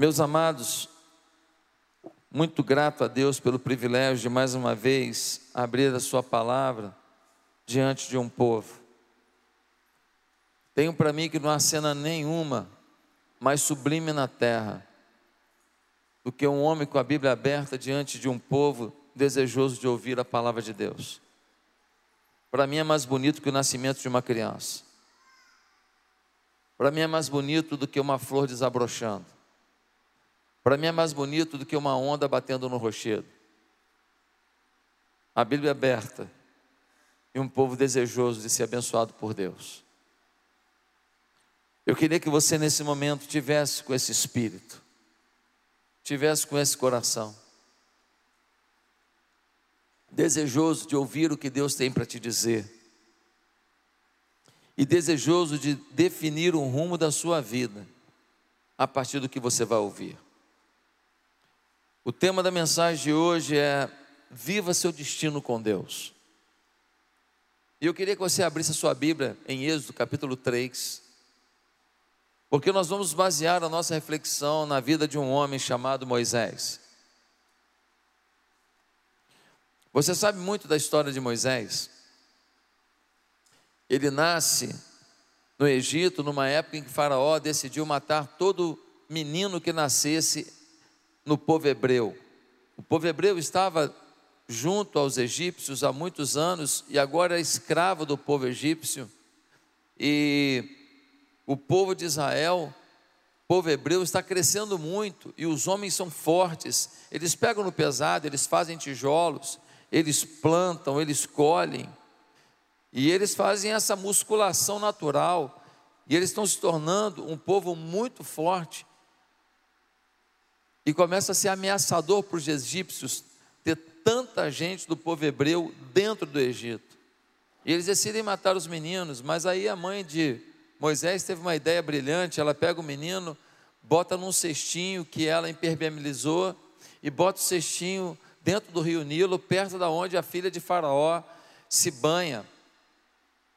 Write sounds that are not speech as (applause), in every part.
Meus amados, muito grato a Deus pelo privilégio de mais uma vez abrir a Sua palavra diante de um povo. Tenho para mim que não há cena nenhuma mais sublime na terra do que um homem com a Bíblia aberta diante de um povo desejoso de ouvir a palavra de Deus. Para mim é mais bonito que o nascimento de uma criança. Para mim é mais bonito do que uma flor desabrochando. Para mim é mais bonito do que uma onda batendo no rochedo. A Bíblia é aberta e um povo desejoso de ser abençoado por Deus. Eu queria que você nesse momento tivesse com esse espírito, tivesse com esse coração, desejoso de ouvir o que Deus tem para te dizer, e desejoso de definir um rumo da sua vida a partir do que você vai ouvir. O tema da mensagem de hoje é Viva seu destino com Deus. E eu queria que você abrisse a sua Bíblia em Êxodo capítulo 3, porque nós vamos basear a nossa reflexão na vida de um homem chamado Moisés. Você sabe muito da história de Moisés. Ele nasce no Egito, numa época em que Faraó decidiu matar todo menino que nascesse no povo hebreu. O povo hebreu estava junto aos egípcios há muitos anos e agora é escravo do povo egípcio. E o povo de Israel, o povo hebreu, está crescendo muito e os homens são fortes. Eles pegam no pesado, eles fazem tijolos, eles plantam, eles colhem. E eles fazem essa musculação natural. E eles estão se tornando um povo muito forte e começa a ser ameaçador para os egípcios ter tanta gente do povo hebreu dentro do Egito. E eles decidem matar os meninos, mas aí a mãe de Moisés teve uma ideia brilhante, ela pega o menino, bota num cestinho que ela impermeabilizou e bota o cestinho dentro do rio Nilo, perto da onde a filha de Faraó se banha.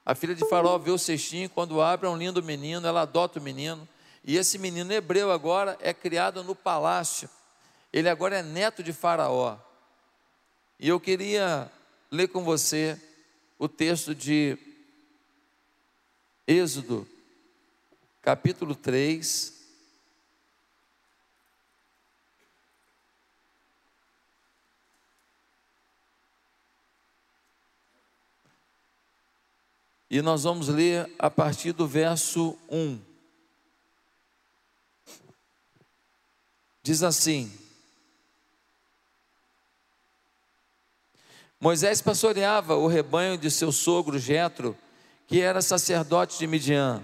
A filha de Faraó vê o cestinho, quando abre é um lindo menino, ela adota o menino. E esse menino hebreu agora é criado no palácio. Ele agora é neto de Faraó. E eu queria ler com você o texto de Êxodo, capítulo 3. E nós vamos ler a partir do verso 1. Diz assim: Moisés pastoreava o rebanho de seu sogro Jetro, que era sacerdote de Midian.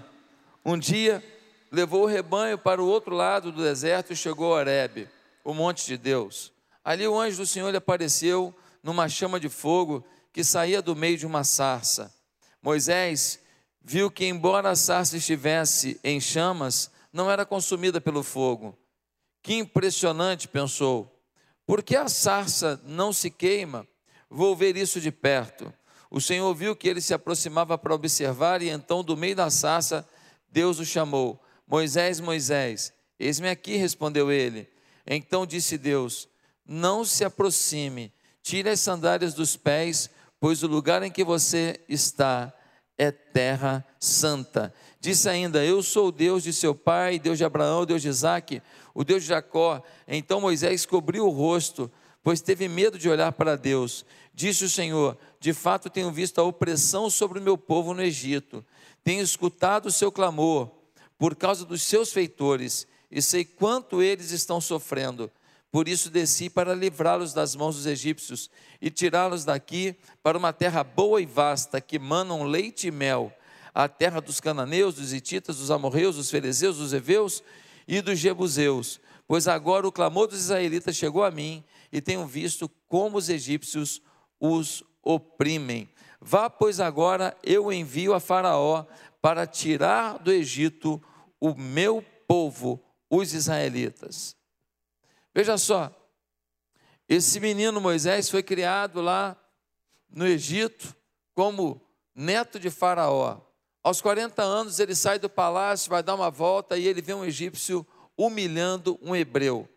Um dia levou o rebanho para o outro lado do deserto e chegou a Horebe, o monte de Deus. Ali o anjo do Senhor lhe apareceu numa chama de fogo que saía do meio de uma sarça. Moisés viu que, embora a sarça estivesse em chamas, não era consumida pelo fogo. Que impressionante, pensou. Por que a sarça não se queima? Vou ver isso de perto. O Senhor viu que ele se aproximava para observar, e então, do meio da sarça, Deus o chamou: Moisés, Moisés. Eis-me aqui, respondeu ele. Então disse Deus: Não se aproxime, tire as sandálias dos pés, pois o lugar em que você está é terra santa. Disse ainda: Eu sou o Deus de seu pai, Deus de Abraão, Deus de Isaac o Deus de Jacó. Então Moisés cobriu o rosto, pois teve medo de olhar para Deus. Disse o Senhor: De fato tenho visto a opressão sobre o meu povo no Egito, tenho escutado o seu clamor por causa dos seus feitores, e sei quanto eles estão sofrendo. Por isso desci para livrá-los das mãos dos egípcios e tirá-los daqui para uma terra boa e vasta, que manam leite e mel, a terra dos cananeus, dos hititas, dos amorreus, dos fariseus, dos heveus e dos jebuseus, pois agora o clamor dos israelitas chegou a mim e tenho visto como os egípcios os oprimem. Vá, pois agora eu envio a Faraó para tirar do Egito o meu povo, os israelitas. Veja só, esse menino Moisés foi criado lá no Egito como neto de Faraó. Aos 40 anos ele sai do palácio, vai dar uma volta e ele vê um egípcio humilhando um hebreu.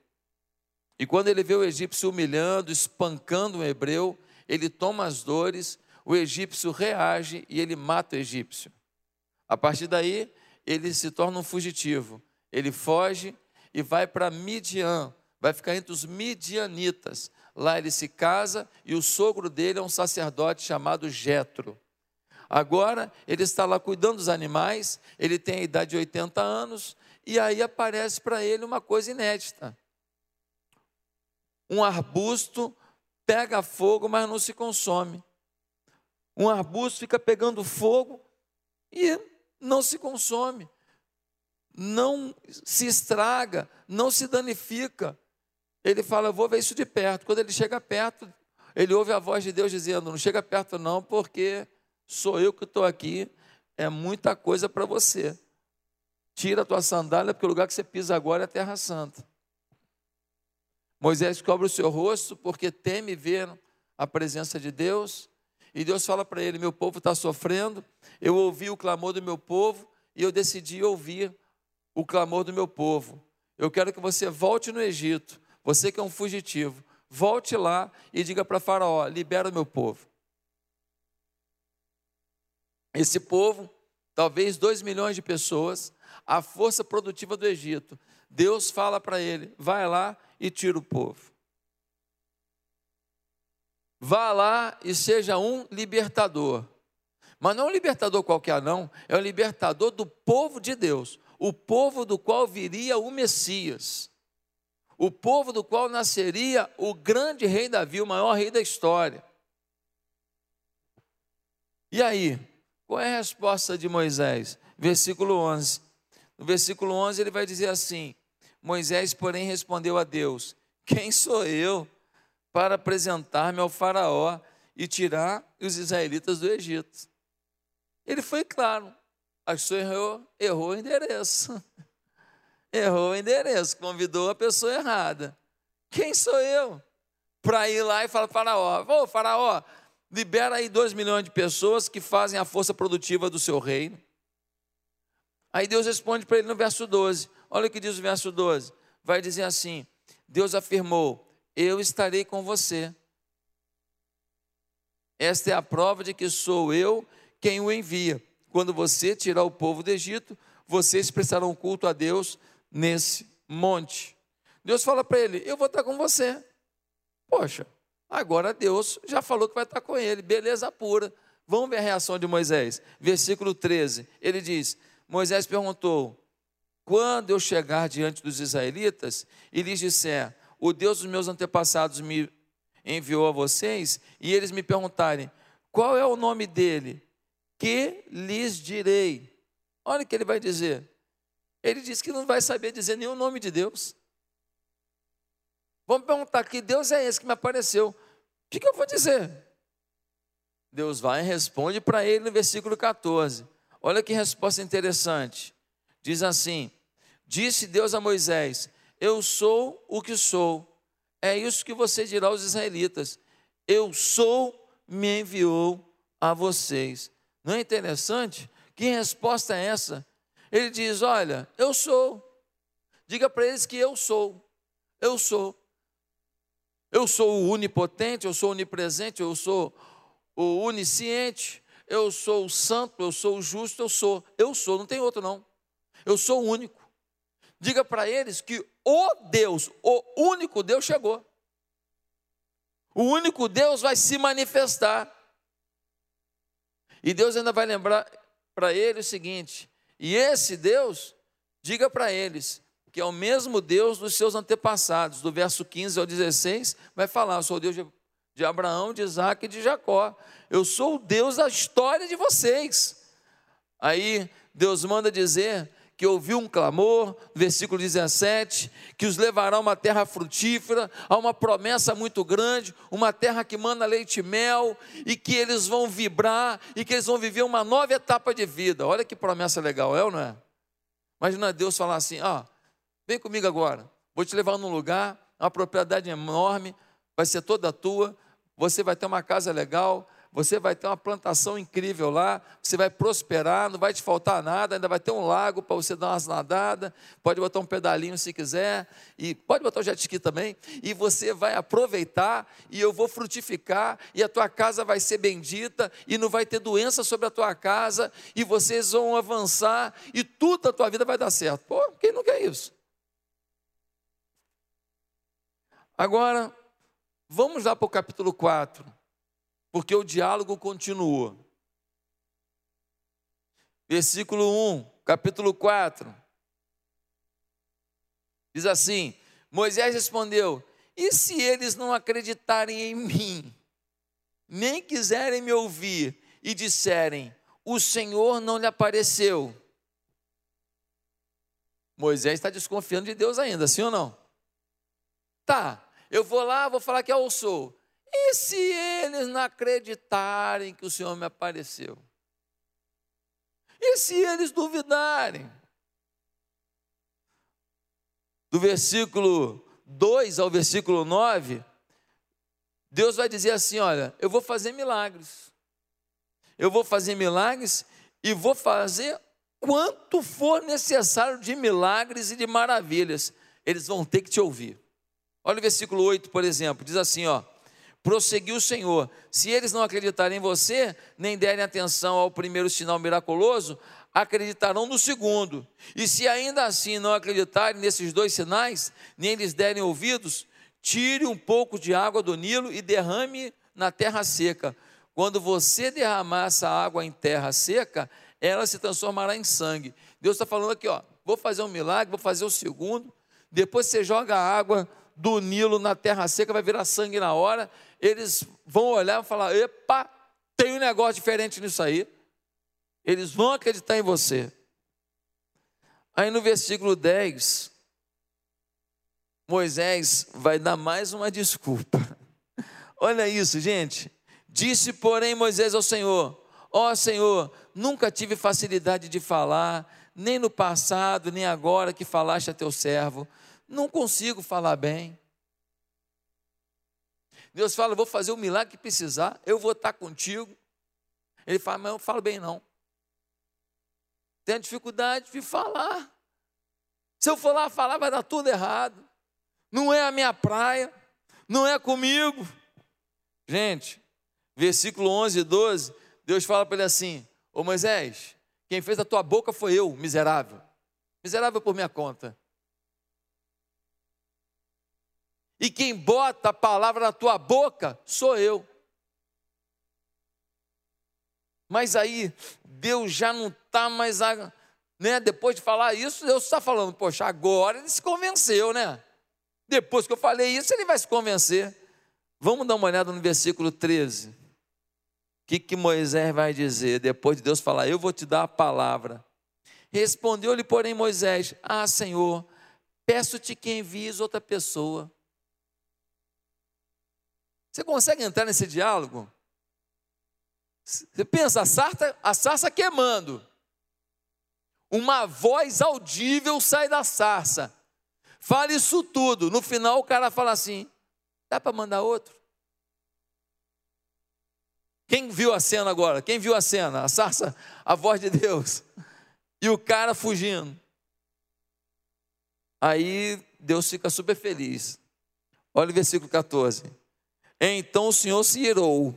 E quando ele vê o egípcio humilhando, espancando um hebreu, ele toma as dores, o egípcio reage e ele mata o egípcio. A partir daí, ele se torna um fugitivo. Ele foge e vai para Midian, vai ficar entre os midianitas. Lá ele se casa e o sogro dele é um sacerdote chamado Jetro. Agora ele está lá cuidando dos animais, ele tem a idade de 80 anos, e aí aparece para ele uma coisa inédita. Um arbusto pega fogo, mas não se consome. Um arbusto fica pegando fogo e não se consome, não se estraga, não se danifica. Ele fala: Eu vou ver isso de perto. Quando ele chega perto, ele ouve a voz de Deus dizendo: Não chega perto, não, porque sou eu que estou aqui. É muita coisa para você. Tira a tua sandália, porque o lugar que você pisa agora é a Terra Santa. Moisés cobre o seu rosto porque teme ver a presença de Deus. E Deus fala para ele: Meu povo está sofrendo. Eu ouvi o clamor do meu povo e eu decidi ouvir o clamor do meu povo. Eu quero que você volte no Egito. Você que é um fugitivo, volte lá e diga para Faraó: libera o meu povo. Esse povo, talvez dois milhões de pessoas, a força produtiva do Egito. Deus fala para ele: vai lá e tira o povo. Vá lá e seja um libertador. Mas não um libertador qualquer, não. É o libertador do povo de Deus. O povo do qual viria o Messias. O povo do qual nasceria o grande rei Davi, o maior rei da história. E aí, qual é a resposta de Moisés? Versículo 11. No versículo 11 ele vai dizer assim: Moisés, porém, respondeu a Deus: Quem sou eu para apresentar-me ao Faraó e tirar os israelitas do Egito? Ele foi claro, achou errou, errou o endereço. (laughs) Errou o endereço, convidou a pessoa errada. Quem sou eu? Para ir lá e falar, Faraó, ô Faraó, libera aí dois milhões de pessoas que fazem a força produtiva do seu reino. Aí Deus responde para ele no verso 12: Olha o que diz o verso 12. Vai dizer assim: Deus afirmou: Eu estarei com você. Esta é a prova de que sou eu quem o envia. Quando você tirar o povo do Egito, vocês prestarão culto a Deus nesse monte. Deus fala para ele: Eu vou estar com você. Poxa, agora Deus já falou que vai estar com ele, beleza pura. Vamos ver a reação de Moisés. Versículo 13: ele diz: Moisés perguntou: quando eu chegar diante dos israelitas e lhes disser: O Deus dos meus antepassados me enviou a vocês, e eles me perguntarem: Qual é o nome dele? Que lhes direi? Olha o que ele vai dizer. Ele diz que não vai saber dizer nenhum nome de Deus. Vamos perguntar: Que Deus é esse que me apareceu? O que, que eu vou dizer? Deus vai e responde para ele no versículo 14. Olha que resposta interessante. Diz assim: Disse Deus a Moisés: Eu sou o que sou. É isso que você dirá aos israelitas: Eu sou, me enviou a vocês. Não é interessante? Que resposta é essa? Ele diz: Olha, eu sou. Diga para eles que eu sou. Eu sou. Eu sou o onipotente, eu sou onipresente, eu sou o onisciente, eu sou o santo, eu sou o justo, eu sou. Eu sou, não tem outro não. Eu sou o único. Diga para eles que o Deus, o único Deus chegou. O único Deus vai se manifestar. E Deus ainda vai lembrar para ele o seguinte: e esse Deus, diga para eles, que é o mesmo Deus dos seus antepassados, do verso 15 ao 16, vai falar: Eu sou o Deus de, de Abraão, de Isaac e de Jacó. Eu sou o Deus da história de vocês. Aí Deus manda dizer que ouviu um clamor, versículo 17, que os levará a uma terra frutífera, a uma promessa muito grande, uma terra que manda leite e mel, e que eles vão vibrar, e que eles vão viver uma nova etapa de vida. Olha que promessa legal, é ou não é? Imagina Deus falar assim: ó, vem comigo agora, vou te levar num lugar, uma propriedade enorme, vai ser toda tua, você vai ter uma casa legal, você vai ter uma plantação incrível lá, você vai prosperar, não vai te faltar nada, ainda vai ter um lago para você dar umas nadadas, pode botar um pedalinho se quiser, e pode botar o jet ski também, e você vai aproveitar, e eu vou frutificar, e a tua casa vai ser bendita, e não vai ter doença sobre a tua casa, e vocês vão avançar, e tudo a tua vida vai dar certo. Pô, quem não quer isso? Agora, vamos lá para o capítulo 4 porque o diálogo continua. Versículo 1, capítulo 4. Diz assim: Moisés respondeu: E se eles não acreditarem em mim, nem quiserem me ouvir e disserem: O Senhor não lhe apareceu? Moisés está desconfiando de Deus ainda, sim ou não? Tá, eu vou lá, vou falar que eu sou. E se eles não acreditarem que o Senhor me apareceu? E se eles duvidarem? Do versículo 2 ao versículo 9, Deus vai dizer assim: Olha, eu vou fazer milagres. Eu vou fazer milagres e vou fazer quanto for necessário de milagres e de maravilhas. Eles vão ter que te ouvir. Olha o versículo 8, por exemplo, diz assim: ó, prosseguiu o Senhor: se eles não acreditarem em você, nem derem atenção ao primeiro sinal miraculoso, acreditarão no segundo. E se ainda assim não acreditarem nesses dois sinais, nem lhes derem ouvidos, tire um pouco de água do Nilo e derrame na terra seca. Quando você derramar essa água em terra seca, ela se transformará em sangue. Deus está falando aqui, ó, vou fazer um milagre, vou fazer o segundo. Depois você joga a água do Nilo na terra seca, vai virar sangue na hora eles vão olhar e falar: epa, tem um negócio diferente nisso aí. Eles vão acreditar em você. Aí no versículo 10, Moisés vai dar mais uma desculpa. (laughs) Olha isso, gente. Disse, porém, Moisés ao Senhor: Ó oh, Senhor, nunca tive facilidade de falar, nem no passado, nem agora que falaste a teu servo. Não consigo falar bem. Deus fala: vou fazer o milagre que precisar, eu vou estar contigo. Ele fala: mas eu não falo bem não. Tenho dificuldade de falar. Se eu for lá falar, vai dar tudo errado. Não é a minha praia, não é comigo. Gente, versículo 11 e 12, Deus fala para ele assim: Ô Moisés, quem fez a tua boca foi eu, miserável. Miserável por minha conta. E quem bota a palavra na tua boca sou eu. Mas aí, Deus já não está mais. Né? Depois de falar isso, Deus está falando, poxa, agora ele se convenceu, né? Depois que eu falei isso, ele vai se convencer. Vamos dar uma olhada no versículo 13. O que, que Moisés vai dizer depois de Deus falar, eu vou te dar a palavra? Respondeu-lhe, porém, Moisés: Ah, Senhor, peço-te que envies outra pessoa você consegue entrar nesse diálogo? Você pensa, a sarça, a sarça queimando. Uma voz audível sai da sarça. Fala isso tudo. No final o cara fala assim: dá para mandar outro? Quem viu a cena agora? Quem viu a cena? A sarça, a voz de Deus. E o cara fugindo. Aí Deus fica super feliz. Olha o versículo 14. Então o Senhor se irou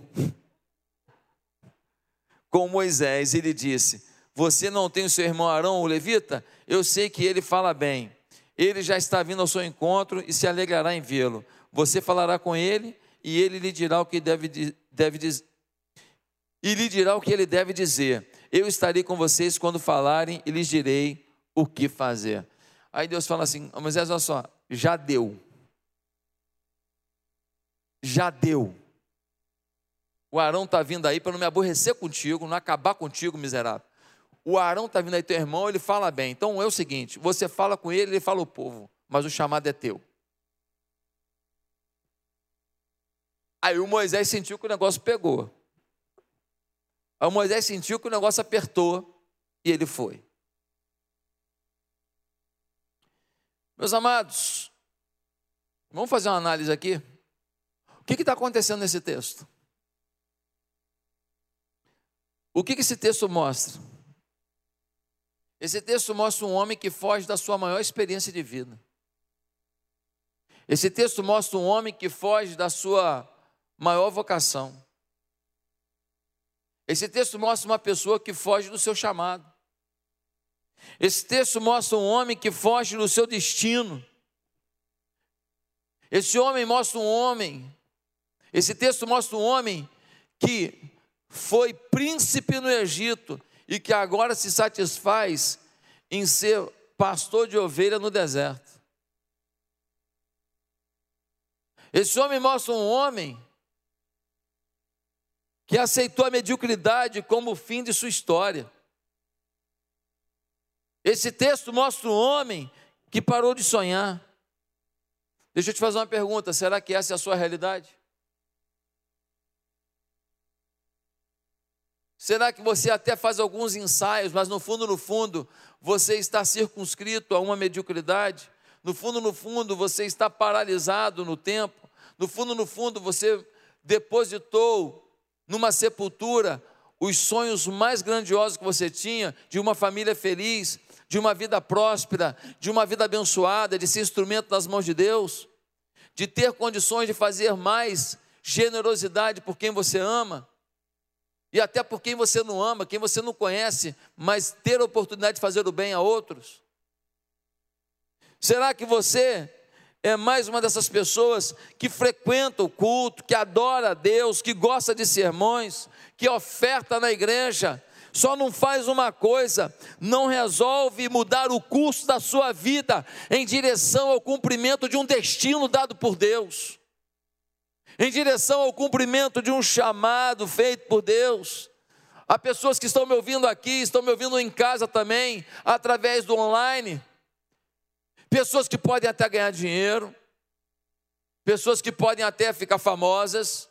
com Moisés e lhe disse: Você não tem o seu irmão Arão, o levita? Eu sei que ele fala bem. Ele já está vindo ao seu encontro e se alegrará em vê-lo. Você falará com ele e ele lhe dirá o que deve, deve dizer. E lhe dirá o que ele deve dizer. Eu estarei com vocês quando falarem e lhes direi o que fazer. Aí Deus fala assim: Moisés, olha só, já deu já deu. O Arão está vindo aí para não me aborrecer contigo, não acabar contigo, miserável. O Arão está vindo aí, teu irmão, ele fala bem. Então é o seguinte: você fala com ele, ele fala o povo, mas o chamado é teu. Aí o Moisés sentiu que o negócio pegou. Aí o Moisés sentiu que o negócio apertou e ele foi. Meus amados, vamos fazer uma análise aqui? O que está acontecendo nesse texto? O que, que esse texto mostra? Esse texto mostra um homem que foge da sua maior experiência de vida. Esse texto mostra um homem que foge da sua maior vocação. Esse texto mostra uma pessoa que foge do seu chamado. Esse texto mostra um homem que foge do seu destino. Esse homem mostra um homem. Esse texto mostra um homem que foi príncipe no Egito e que agora se satisfaz em ser pastor de ovelha no deserto. Esse homem mostra um homem que aceitou a mediocridade como o fim de sua história. Esse texto mostra um homem que parou de sonhar. Deixa eu te fazer uma pergunta: será que essa é a sua realidade? Será que você até faz alguns ensaios, mas no fundo, no fundo, você está circunscrito a uma mediocridade? No fundo, no fundo, você está paralisado no tempo? No fundo, no fundo, você depositou numa sepultura os sonhos mais grandiosos que você tinha de uma família feliz, de uma vida próspera, de uma vida abençoada, de ser instrumento nas mãos de Deus, de ter condições de fazer mais generosidade por quem você ama e até por quem você não ama, quem você não conhece, mas ter a oportunidade de fazer o bem a outros? Será que você é mais uma dessas pessoas que frequenta o culto, que adora a Deus, que gosta de sermões, que oferta na igreja, só não faz uma coisa, não resolve mudar o curso da sua vida em direção ao cumprimento de um destino dado por Deus, em direção ao cumprimento de um chamado feito por Deus. Há pessoas que estão me ouvindo aqui, estão me ouvindo em casa também, através do online, pessoas que podem até ganhar dinheiro, pessoas que podem até ficar famosas,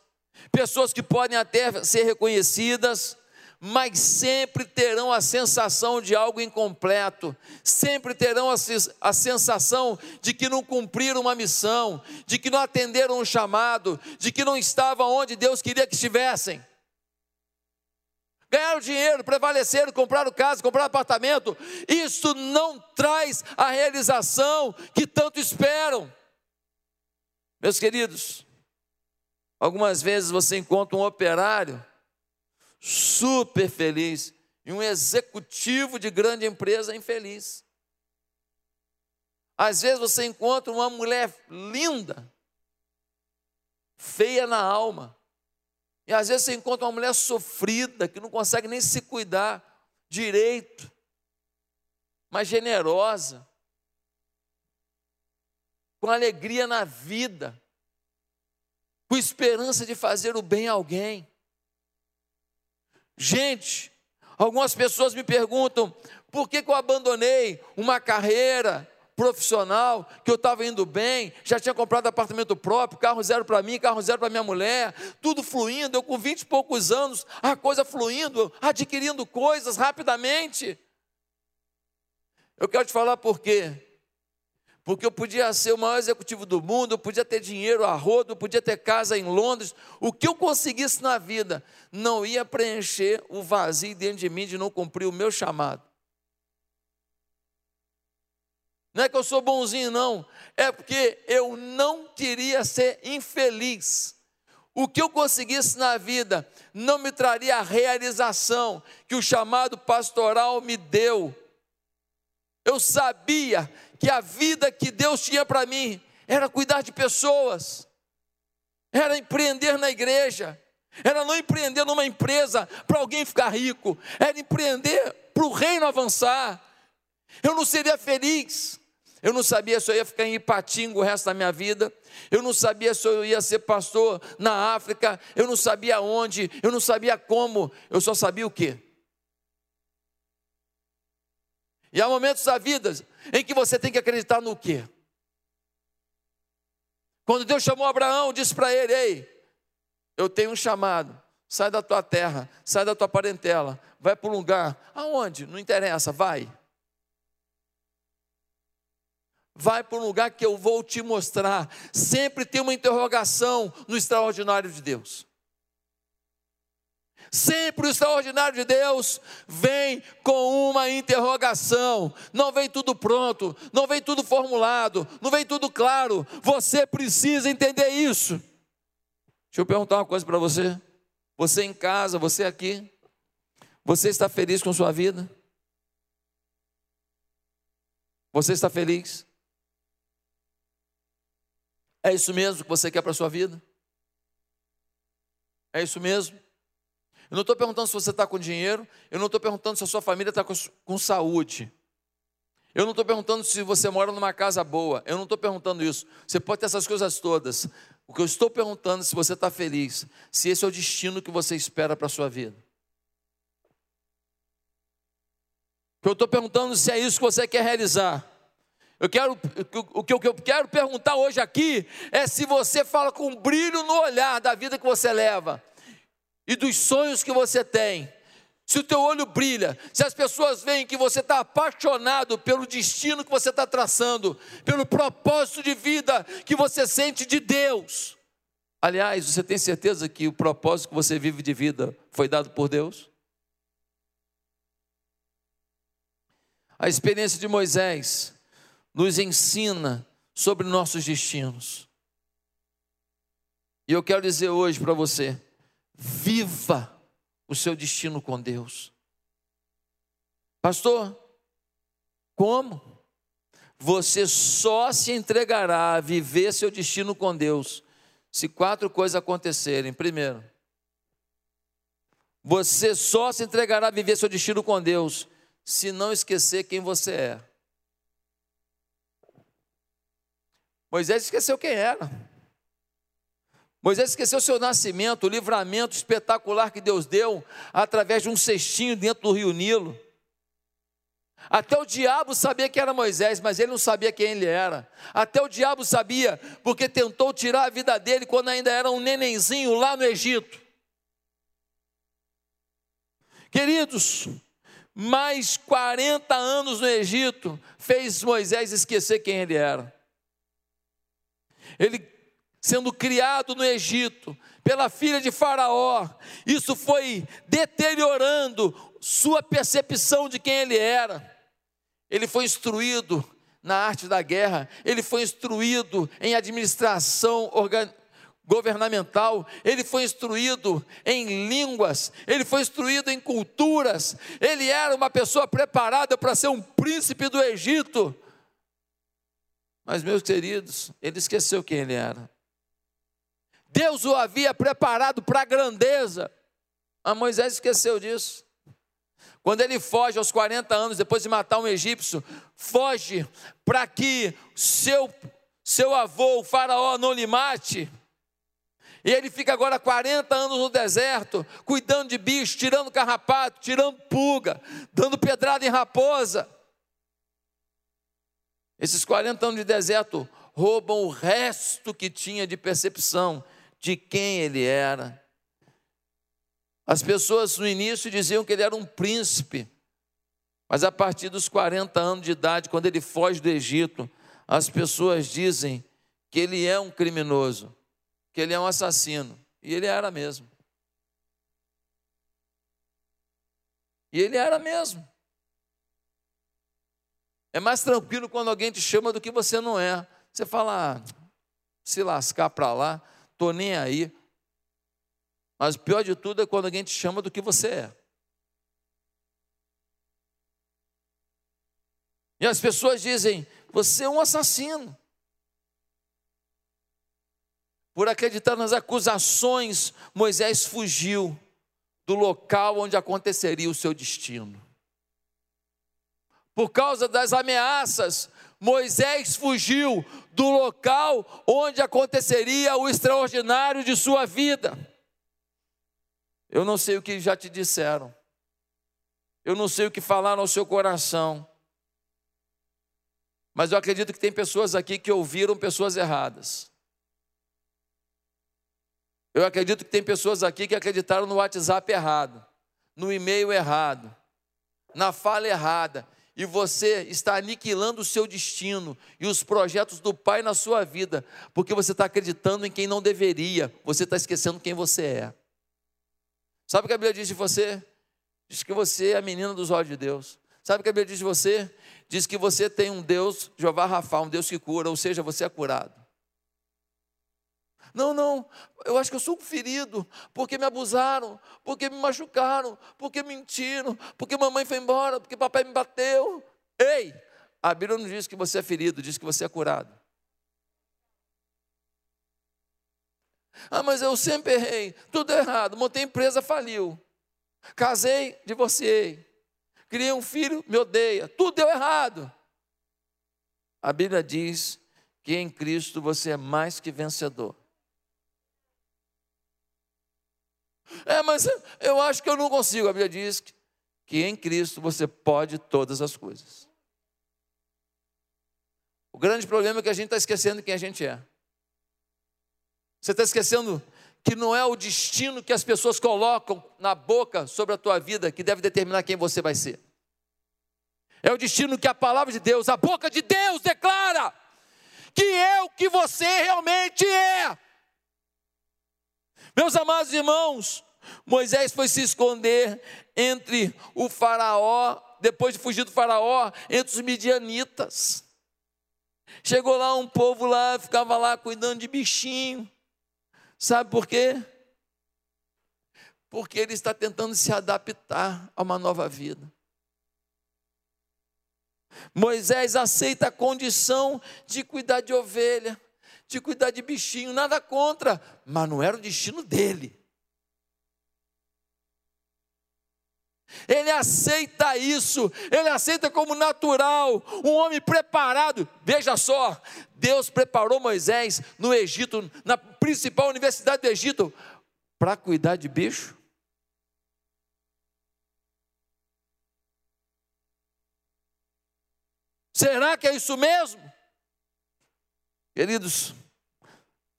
pessoas que podem até ser reconhecidas, mas sempre terão a sensação de algo incompleto, sempre terão a, sensação de que não cumpriram uma missão, de que não atenderam um chamado, de que não estavam onde Deus queria que estivessem. Ganharam dinheiro, prevaleceram, compraram casa, compraram apartamento, isso não traz a realização que tanto esperam. Meus queridos, algumas vezes você encontra um operário super feliz, e um executivo de grande empresa infeliz. Às vezes você encontra uma mulher linda, feia na alma, e às vezes você encontra uma mulher sofrida, que não consegue nem se cuidar direito, mas generosa, com alegria na vida, com esperança de fazer o bem a alguém. Gente, algumas pessoas me perguntam por que, que eu abandonei uma carreira profissional, que eu estava indo bem, já tinha comprado apartamento próprio, carro zero para mim, carro zero para minha mulher, tudo fluindo, eu com vinte e poucos anos, a coisa fluindo, adquirindo coisas rapidamente. Eu quero te falar por quê porque eu podia ser o maior executivo do mundo, eu podia ter dinheiro a rodo, eu podia ter casa em Londres, o que eu conseguisse na vida não ia preencher o vazio dentro de mim de não cumprir o meu chamado. Não é que eu sou bonzinho, não, é porque eu não queria ser infeliz. O que eu conseguisse na vida não me traria a realização que o chamado pastoral me deu. Eu sabia que a vida que Deus tinha para mim era cuidar de pessoas, era empreender na igreja, era não empreender numa empresa para alguém ficar rico, era empreender para o reino avançar. Eu não seria feliz, eu não sabia se eu ia ficar em Ipatinga o resto da minha vida, eu não sabia se eu ia ser pastor na África, eu não sabia onde, eu não sabia como, eu só sabia o quê? E há momentos da vida em que você tem que acreditar no quê? Quando Deus chamou Abraão, disse para ele: Ei, eu tenho um chamado, sai da tua terra, sai da tua parentela, vai para um lugar, aonde? Não interessa, vai. Vai para um lugar que eu vou te mostrar. Sempre tem uma interrogação no extraordinário de Deus. Sempre o extraordinário de Deus vem com uma interrogação. Não vem tudo pronto, não vem tudo formulado, não vem tudo claro. Você precisa entender isso. Deixa eu perguntar uma coisa para você. Você em casa, você aqui, você está feliz com sua vida? Você está feliz? É isso mesmo que você quer para a sua vida? É isso mesmo? Eu não estou perguntando se você está com dinheiro, eu não estou perguntando se a sua família está com, com saúde. Eu não estou perguntando se você mora numa casa boa, eu não estou perguntando isso. Você pode ter essas coisas todas. O que eu estou perguntando é se você está feliz, se esse é o destino que você espera para a sua vida. Eu estou perguntando se é isso que você quer realizar. Eu quero, o que eu quero perguntar hoje aqui é se você fala com brilho no olhar da vida que você leva e dos sonhos que você tem, se o teu olho brilha, se as pessoas veem que você está apaixonado pelo destino que você está traçando, pelo propósito de vida que você sente de Deus. Aliás, você tem certeza que o propósito que você vive de vida foi dado por Deus? A experiência de Moisés nos ensina sobre nossos destinos. E eu quero dizer hoje para você: Viva o seu destino com Deus. Pastor, como? Você só se entregará a viver seu destino com Deus se quatro coisas acontecerem. Primeiro, você só se entregará a viver seu destino com Deus se não esquecer quem você é. Moisés esqueceu quem era. Moisés esqueceu seu nascimento, o livramento espetacular que Deus deu através de um cestinho dentro do rio Nilo. Até o diabo sabia que era Moisés, mas ele não sabia quem ele era. Até o diabo sabia, porque tentou tirar a vida dele quando ainda era um nenenzinho lá no Egito. Queridos, mais 40 anos no Egito fez Moisés esquecer quem ele era. Ele sendo criado no Egito pela filha de Faraó, isso foi deteriorando sua percepção de quem ele era. Ele foi instruído na arte da guerra, ele foi instruído em administração governamental, ele foi instruído em línguas, ele foi instruído em culturas, ele era uma pessoa preparada para ser um príncipe do Egito. Mas, meus queridos, ele esqueceu quem ele era. Deus o havia preparado para a grandeza. A Moisés esqueceu disso. Quando ele foge aos 40 anos, depois de matar um egípcio, foge para que seu, seu avô, o faraó, não lhe mate. E ele fica agora 40 anos no deserto, cuidando de bicho, tirando carrapato, tirando pulga, dando pedrada em raposa. Esses 40 anos de deserto roubam o resto que tinha de percepção de quem ele era. As pessoas no início diziam que ele era um príncipe, mas a partir dos 40 anos de idade, quando ele foge do Egito, as pessoas dizem que ele é um criminoso, que ele é um assassino, e ele era mesmo. E ele era mesmo. É mais tranquilo quando alguém te chama do que você não é. Você fala, ah, se lascar para lá estou nem aí. Mas o pior de tudo é quando alguém te chama do que você é. E as pessoas dizem: você é um assassino. Por acreditar nas acusações, Moisés fugiu do local onde aconteceria o seu destino. Por causa das ameaças, Moisés fugiu do local onde aconteceria o extraordinário de sua vida. Eu não sei o que já te disseram, eu não sei o que falaram ao seu coração, mas eu acredito que tem pessoas aqui que ouviram pessoas erradas. Eu acredito que tem pessoas aqui que acreditaram no WhatsApp errado, no e-mail errado, na fala errada e você está aniquilando o seu destino e os projetos do Pai na sua vida, porque você está acreditando em quem não deveria, você está esquecendo quem você é. Sabe o que a Bíblia diz de você? Diz que você é a menina dos olhos de Deus. Sabe o que a Bíblia diz de você? Diz que você tem um Deus, Jeová Rafa, um Deus que cura, ou seja, você é curado. Não, não, eu acho que eu sou um ferido, porque me abusaram, porque me machucaram, porque mentiram, porque mamãe foi embora, porque papai me bateu. Ei, a Bíblia não diz que você é ferido, diz que você é curado. Ah, mas eu sempre errei, tudo errado, montei empresa, faliu. Casei, divorciei. Criei um filho, me odeia. Tudo deu errado. A Bíblia diz que em Cristo você é mais que vencedor. É, mas eu acho que eu não consigo. A Bíblia diz que, que em Cristo você pode todas as coisas. O grande problema é que a gente está esquecendo quem a gente é. Você está esquecendo que não é o destino que as pessoas colocam na boca sobre a tua vida que deve determinar quem você vai ser. É o destino que a palavra de Deus, a boca de Deus declara que é o que você realmente é. Meus amados irmãos, Moisés foi se esconder entre o faraó, depois de fugir do faraó, entre os midianitas. Chegou lá um povo lá, ficava lá cuidando de bichinho. Sabe por quê? Porque ele está tentando se adaptar a uma nova vida. Moisés aceita a condição de cuidar de ovelha, de cuidar de bichinho, nada contra, mas não era o destino dele. Ele aceita isso, ele aceita como natural, um homem preparado. Veja só, Deus preparou Moisés no Egito, na principal universidade do Egito, para cuidar de bicho. Será que é isso mesmo? Queridos,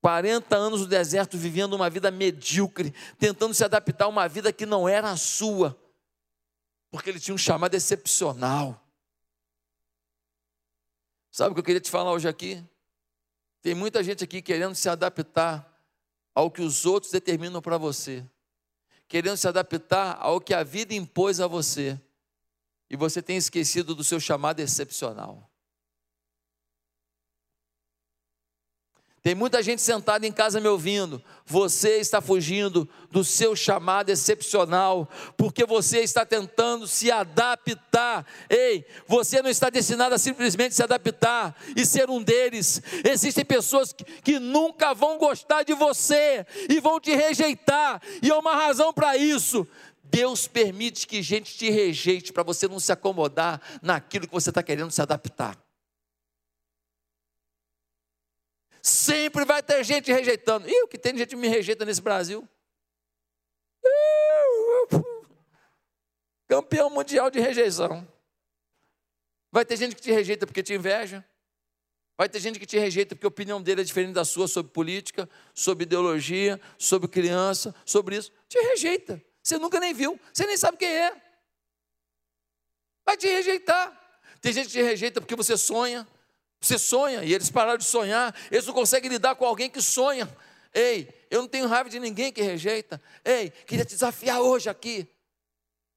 40 anos no deserto vivendo uma vida medíocre, tentando se adaptar a uma vida que não era a sua porque ele tinha um chamado excepcional. Sabe o que eu queria te falar hoje aqui? Tem muita gente aqui querendo se adaptar ao que os outros determinam para você, querendo se adaptar ao que a vida impôs a você, e você tem esquecido do seu chamado excepcional. Tem muita gente sentada em casa me ouvindo. Você está fugindo do seu chamado excepcional, porque você está tentando se adaptar. Ei, você não está destinado a simplesmente se adaptar e ser um deles. Existem pessoas que, que nunca vão gostar de você e vão te rejeitar, e há uma razão para isso. Deus permite que gente te rejeite para você não se acomodar naquilo que você está querendo se adaptar. Sempre vai ter gente rejeitando. E o que tem de gente que me rejeita nesse Brasil? Campeão mundial de rejeição. Vai ter gente que te rejeita porque te inveja. Vai ter gente que te rejeita porque a opinião dele é diferente da sua sobre política, sobre ideologia, sobre criança, sobre isso. Te rejeita. Você nunca nem viu, você nem sabe quem é. Vai te rejeitar. Tem gente que te rejeita porque você sonha, você sonha e eles pararam de sonhar, eles não conseguem lidar com alguém que sonha. Ei, eu não tenho raiva de ninguém que rejeita. Ei, queria te desafiar hoje aqui.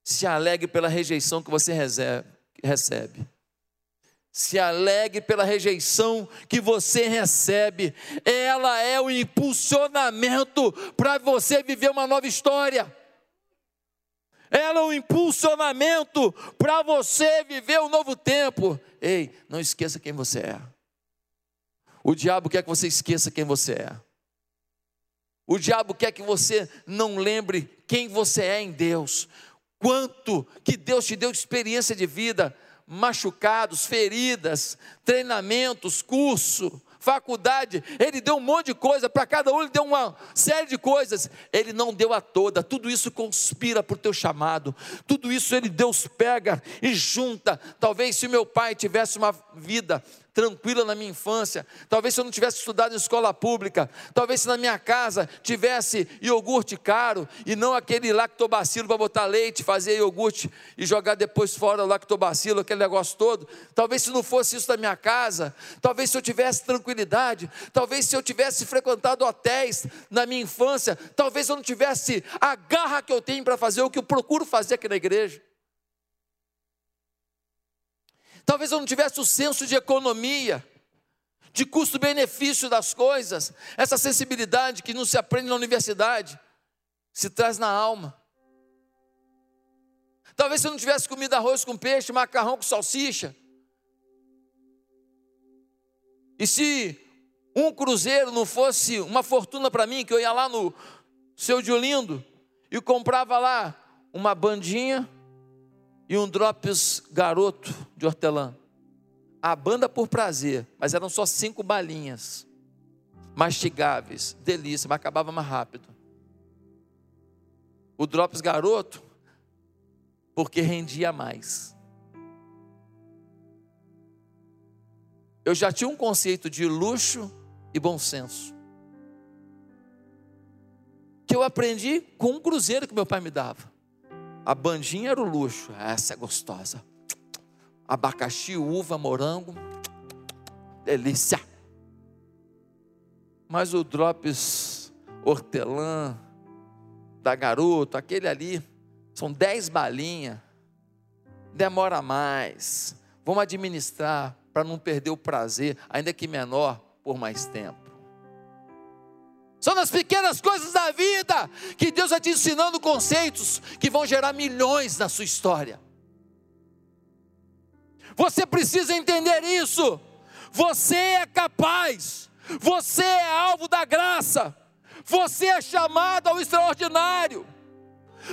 Se alegre pela rejeição que você recebe. Se alegre pela rejeição que você recebe. Ela é o impulsionamento para você viver uma nova história. Ela é um impulsionamento para você viver um novo tempo. Ei, não esqueça quem você é. O diabo quer que você esqueça quem você é. O diabo quer que você não lembre quem você é em Deus. Quanto que Deus te deu de experiência de vida, machucados, feridas, treinamentos, curso, faculdade, ele deu um monte de coisa, para cada um ele deu uma série de coisas, ele não deu a toda, tudo isso conspira para o teu chamado, tudo isso ele, Deus pega e junta. Talvez se meu pai tivesse uma vida tranquila na minha infância. Talvez se eu não tivesse estudado em escola pública, talvez se na minha casa tivesse iogurte caro e não aquele lactobacilo para botar leite, fazer iogurte e jogar depois fora o lactobacilo, aquele negócio todo. Talvez se não fosse isso na minha casa, talvez se eu tivesse tranquilidade, talvez se eu tivesse frequentado hotéis na minha infância, talvez eu não tivesse a garra que eu tenho para fazer o que eu procuro fazer aqui na igreja. Talvez eu não tivesse o senso de economia, de custo-benefício das coisas, essa sensibilidade que não se aprende na universidade, se traz na alma. Talvez eu não tivesse comido arroz com peixe, macarrão com salsicha. E se um cruzeiro não fosse uma fortuna para mim, que eu ia lá no seu Diolindo e comprava lá uma bandinha, e um drops garoto de hortelã. A banda por prazer, mas eram só cinco balinhas, mastigáveis, delícia, mas acabava mais rápido. O drops garoto, porque rendia mais. Eu já tinha um conceito de luxo e bom senso. Que eu aprendi com um cruzeiro que meu pai me dava. A bandinha era o luxo. Essa é gostosa. Abacaxi, uva, morango. Delícia. Mas o drops hortelã da garoto, aquele ali, são dez balinhas. Demora mais. Vamos administrar para não perder o prazer, ainda que menor, por mais tempo. São nas pequenas coisas da vida que Deus vai te ensinando conceitos que vão gerar milhões na sua história. Você precisa entender isso. Você é capaz. Você é alvo da graça. Você é chamado ao extraordinário.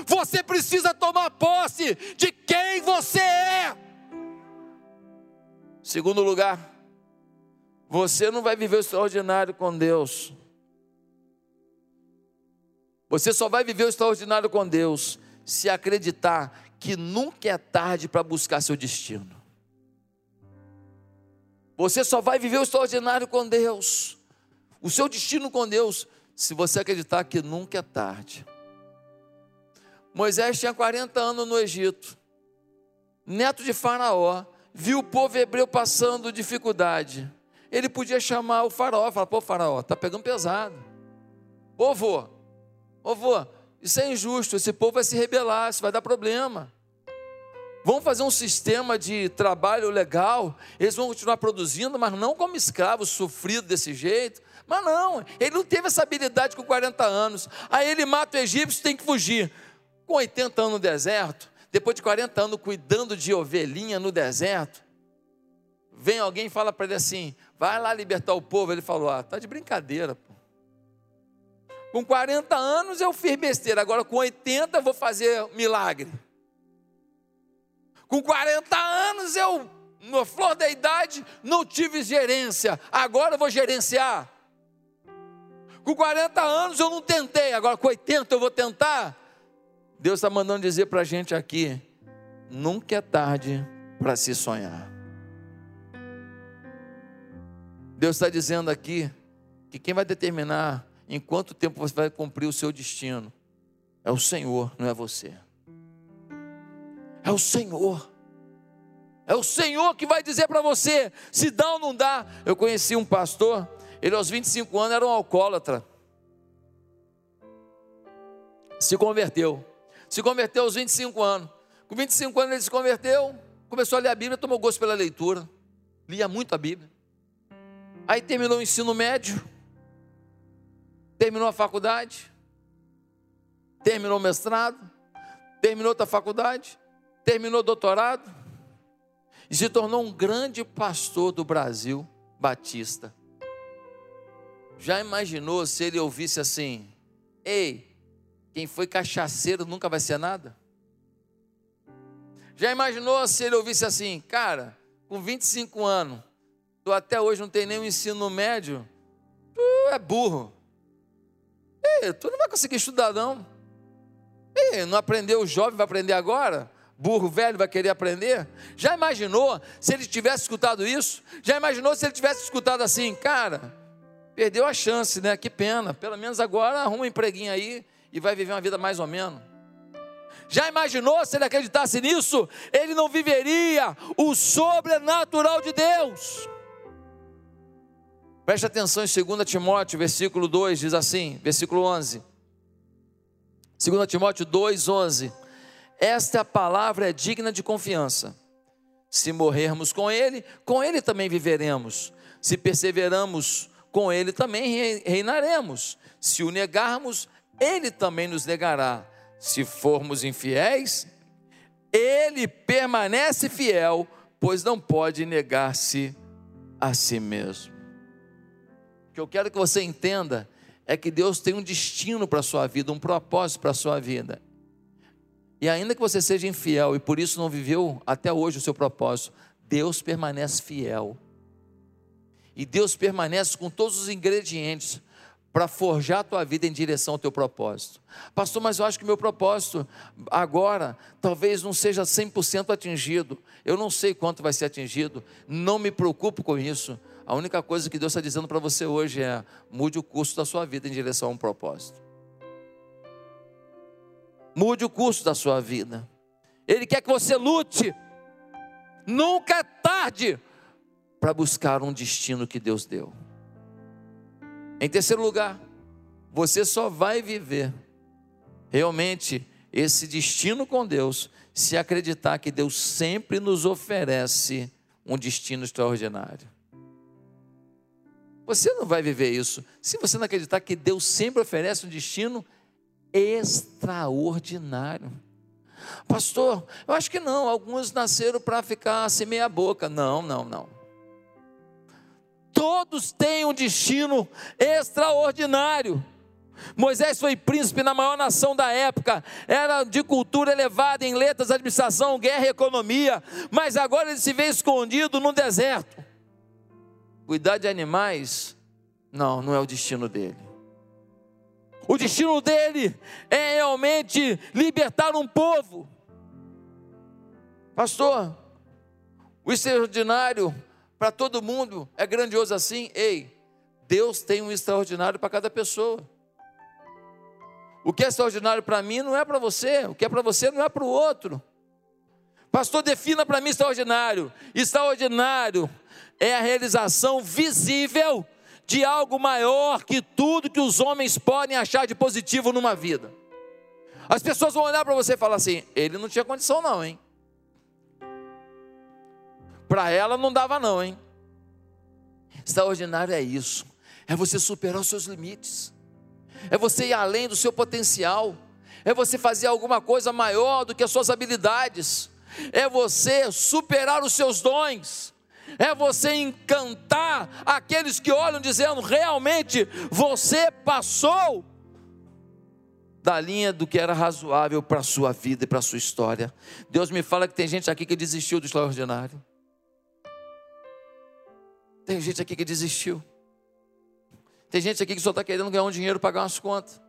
Você precisa tomar posse de quem você é. Segundo lugar, você não vai viver o extraordinário com Deus você só vai viver o extraordinário com Deus se acreditar que nunca é tarde para buscar seu destino. Você só vai viver o extraordinário com Deus, o seu destino com Deus, se você acreditar que nunca é tarde. Moisés tinha 40 anos no Egito, neto de Faraó, viu o povo hebreu passando dificuldade. Ele podia chamar o Faraó, falar: pô, Faraó, tá pegando pesado. Povo, Ô isso é injusto, esse povo vai se rebelar, isso vai dar problema. Vamos fazer um sistema de trabalho legal, eles vão continuar produzindo, mas não como escravos sofridos desse jeito. Mas não, ele não teve essa habilidade com 40 anos. Aí ele mata o egípcio, tem que fugir. Com 80 anos no deserto, depois de 40 anos cuidando de ovelhinha no deserto, vem alguém e fala para ele assim: vai lá libertar o povo. Ele falou: ah, tá de brincadeira. Com 40 anos eu fiz besteira, agora com 80 eu vou fazer milagre. Com 40 anos eu, no flor da idade, não tive gerência, agora eu vou gerenciar. Com 40 anos eu não tentei, agora com 80 eu vou tentar. Deus está mandando dizer para a gente aqui: nunca é tarde para se sonhar. Deus está dizendo aqui que quem vai determinar em quanto tempo você vai cumprir o seu destino. É o Senhor, não é você. É o Senhor. É o Senhor que vai dizer para você se dá ou não dá. Eu conheci um pastor, ele aos 25 anos era um alcoólatra. Se converteu. Se converteu aos 25 anos. Com 25 anos ele se converteu, começou a ler a Bíblia, tomou gosto pela leitura, lia muito a Bíblia. Aí terminou o ensino médio, terminou a faculdade, terminou o mestrado, terminou outra faculdade, terminou o doutorado e se tornou um grande pastor do Brasil batista. Já imaginou se ele ouvisse assim: Ei, quem foi cachaceiro nunca vai ser nada? Já imaginou se ele ouvisse assim: Cara, com 25 anos, tu até hoje não tem nenhum ensino médio, tu é burro. Ei, tu não vai conseguir estudar, não. Ei, não aprendeu o jovem, vai aprender agora? burro velho vai querer aprender? Já imaginou se ele tivesse escutado isso? Já imaginou se ele tivesse escutado assim, cara, perdeu a chance, né? Que pena. Pelo menos agora arruma um empreguinho aí e vai viver uma vida mais ou menos. Já imaginou se ele acreditasse nisso? Ele não viveria o sobrenatural de Deus. Preste atenção em 2 Timóteo, versículo 2, diz assim, versículo 11. 2 Timóteo 2, 11. Esta palavra é digna de confiança. Se morrermos com Ele, com Ele também viveremos. Se perseveramos com Ele, também reinaremos. Se o negarmos, Ele também nos negará. Se formos infiéis, Ele permanece fiel, pois não pode negar-se a si mesmo. Que eu quero que você entenda é que Deus tem um destino para a sua vida, um propósito para a sua vida. E ainda que você seja infiel e por isso não viveu até hoje o seu propósito, Deus permanece fiel. E Deus permanece com todos os ingredientes para forjar a tua vida em direção ao teu propósito. Pastor, mas eu acho que meu propósito agora talvez não seja 100% atingido. Eu não sei quanto vai ser atingido, não me preocupo com isso. A única coisa que Deus está dizendo para você hoje é: mude o curso da sua vida em direção a um propósito. Mude o curso da sua vida. Ele quer que você lute. Nunca é tarde para buscar um destino que Deus deu. Em terceiro lugar, você só vai viver realmente esse destino com Deus se acreditar que Deus sempre nos oferece um destino extraordinário. Você não vai viver isso se você não acreditar que Deus sempre oferece um destino extraordinário. Pastor, eu acho que não, alguns nasceram para ficar assim meia boca. Não, não, não. Todos têm um destino extraordinário. Moisés foi príncipe na maior nação da época, era de cultura elevada em letras, administração, guerra e economia, mas agora ele se vê escondido no deserto. Cuidar de animais, não, não é o destino dele. O destino dele é realmente libertar um povo. Pastor, o extraordinário para todo mundo é grandioso assim? Ei, Deus tem um extraordinário para cada pessoa. O que é extraordinário para mim não é para você, o que é para você não é para o outro. Pastor, defina para mim extraordinário. Extraordinário é a realização visível de algo maior que tudo que os homens podem achar de positivo numa vida. As pessoas vão olhar para você e falar assim: ele não tinha condição, não, hein? Para ela não dava, não, hein? Extraordinário é isso, é você superar os seus limites, é você ir além do seu potencial, é você fazer alguma coisa maior do que as suas habilidades, é você superar os seus dons é você encantar aqueles que olham dizendo: realmente você passou da linha do que era razoável para a sua vida e para a sua história. Deus me fala que tem gente aqui que desistiu do extraordinário. Tem gente aqui que desistiu. Tem gente aqui que só está querendo ganhar um dinheiro para pagar umas contas.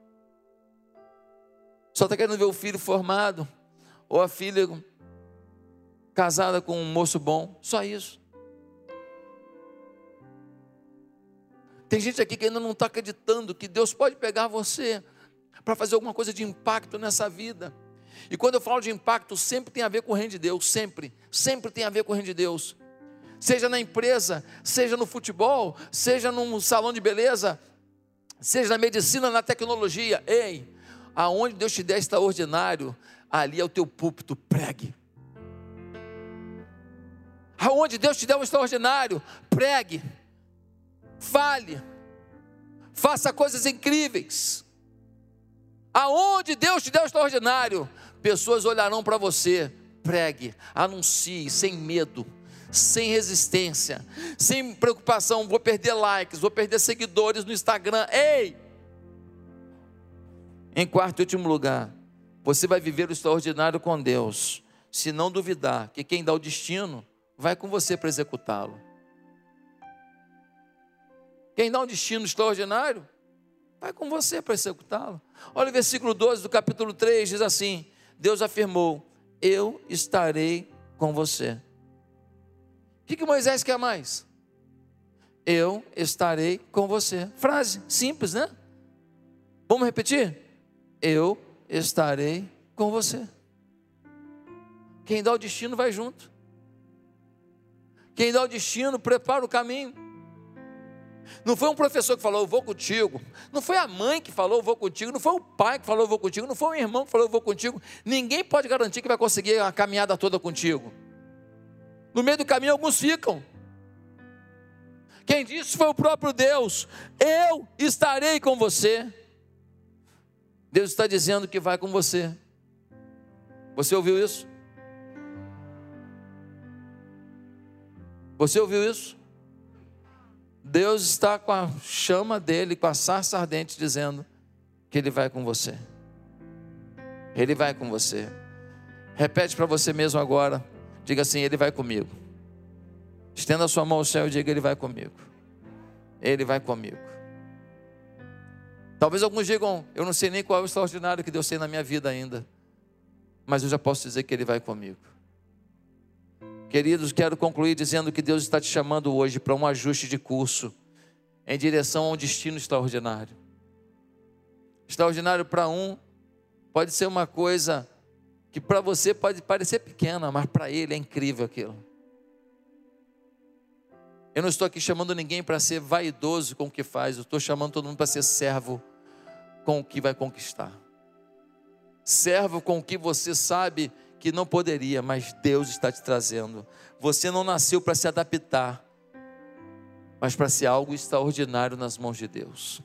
Só está querendo ver o filho formado. Ou a filha casada com um moço bom. Só isso. Tem gente aqui que ainda não está acreditando que Deus pode pegar você para fazer alguma coisa de impacto nessa vida. E quando eu falo de impacto, sempre tem a ver com o reino de Deus, sempre, sempre tem a ver com o reino de Deus. Seja na empresa, seja no futebol, seja num salão de beleza, seja na medicina, na tecnologia. Ei, aonde Deus te der extraordinário, ali é o teu púlpito, pregue. Aonde Deus te der um extraordinário, pregue fale, faça coisas incríveis. Aonde Deus te deu extraordinário, pessoas olharão para você. Pregue, anuncie sem medo, sem resistência, sem preocupação. Vou perder likes, vou perder seguidores no Instagram. Ei! Em quarto e último lugar, você vai viver o extraordinário com Deus, se não duvidar que quem dá o destino vai com você para executá-lo. Quem dá um destino extraordinário, vai com você para executá-lo. Olha o versículo 12 do capítulo 3, diz assim: Deus afirmou: eu estarei com você. O que, que Moisés quer mais? Eu estarei com você. Frase simples, né? Vamos repetir? Eu estarei com você. Quem dá o destino vai junto. Quem dá o destino prepara o caminho. Não foi um professor que falou, eu vou contigo. Não foi a mãe que falou, eu vou contigo. Não foi o pai que falou, eu vou contigo. Não foi o irmão que falou, eu vou contigo. Ninguém pode garantir que vai conseguir a caminhada toda contigo. No meio do caminho, alguns ficam. Quem disse foi o próprio Deus: Eu estarei com você. Deus está dizendo que vai com você. Você ouviu isso? Você ouviu isso? Deus está com a chama dele, com a sarça ardente, dizendo que Ele vai com você. Ele vai com você. Repete para você mesmo agora. Diga assim: Ele vai comigo. Estenda a sua mão ao céu e diga: Ele vai comigo. Ele vai comigo. Talvez alguns digam: Eu não sei nem qual é o extraordinário que Deus tem na minha vida ainda. Mas eu já posso dizer que Ele vai comigo. Queridos, quero concluir dizendo que Deus está te chamando hoje para um ajuste de curso em direção a um destino extraordinário. Extraordinário para um pode ser uma coisa que para você pode parecer pequena, mas para ele é incrível aquilo. Eu não estou aqui chamando ninguém para ser vaidoso com o que faz, eu estou chamando todo mundo para ser servo com o que vai conquistar. Servo com o que você sabe que não poderia, mas Deus está te trazendo. Você não nasceu para se adaptar, mas para ser algo extraordinário nas mãos de Deus.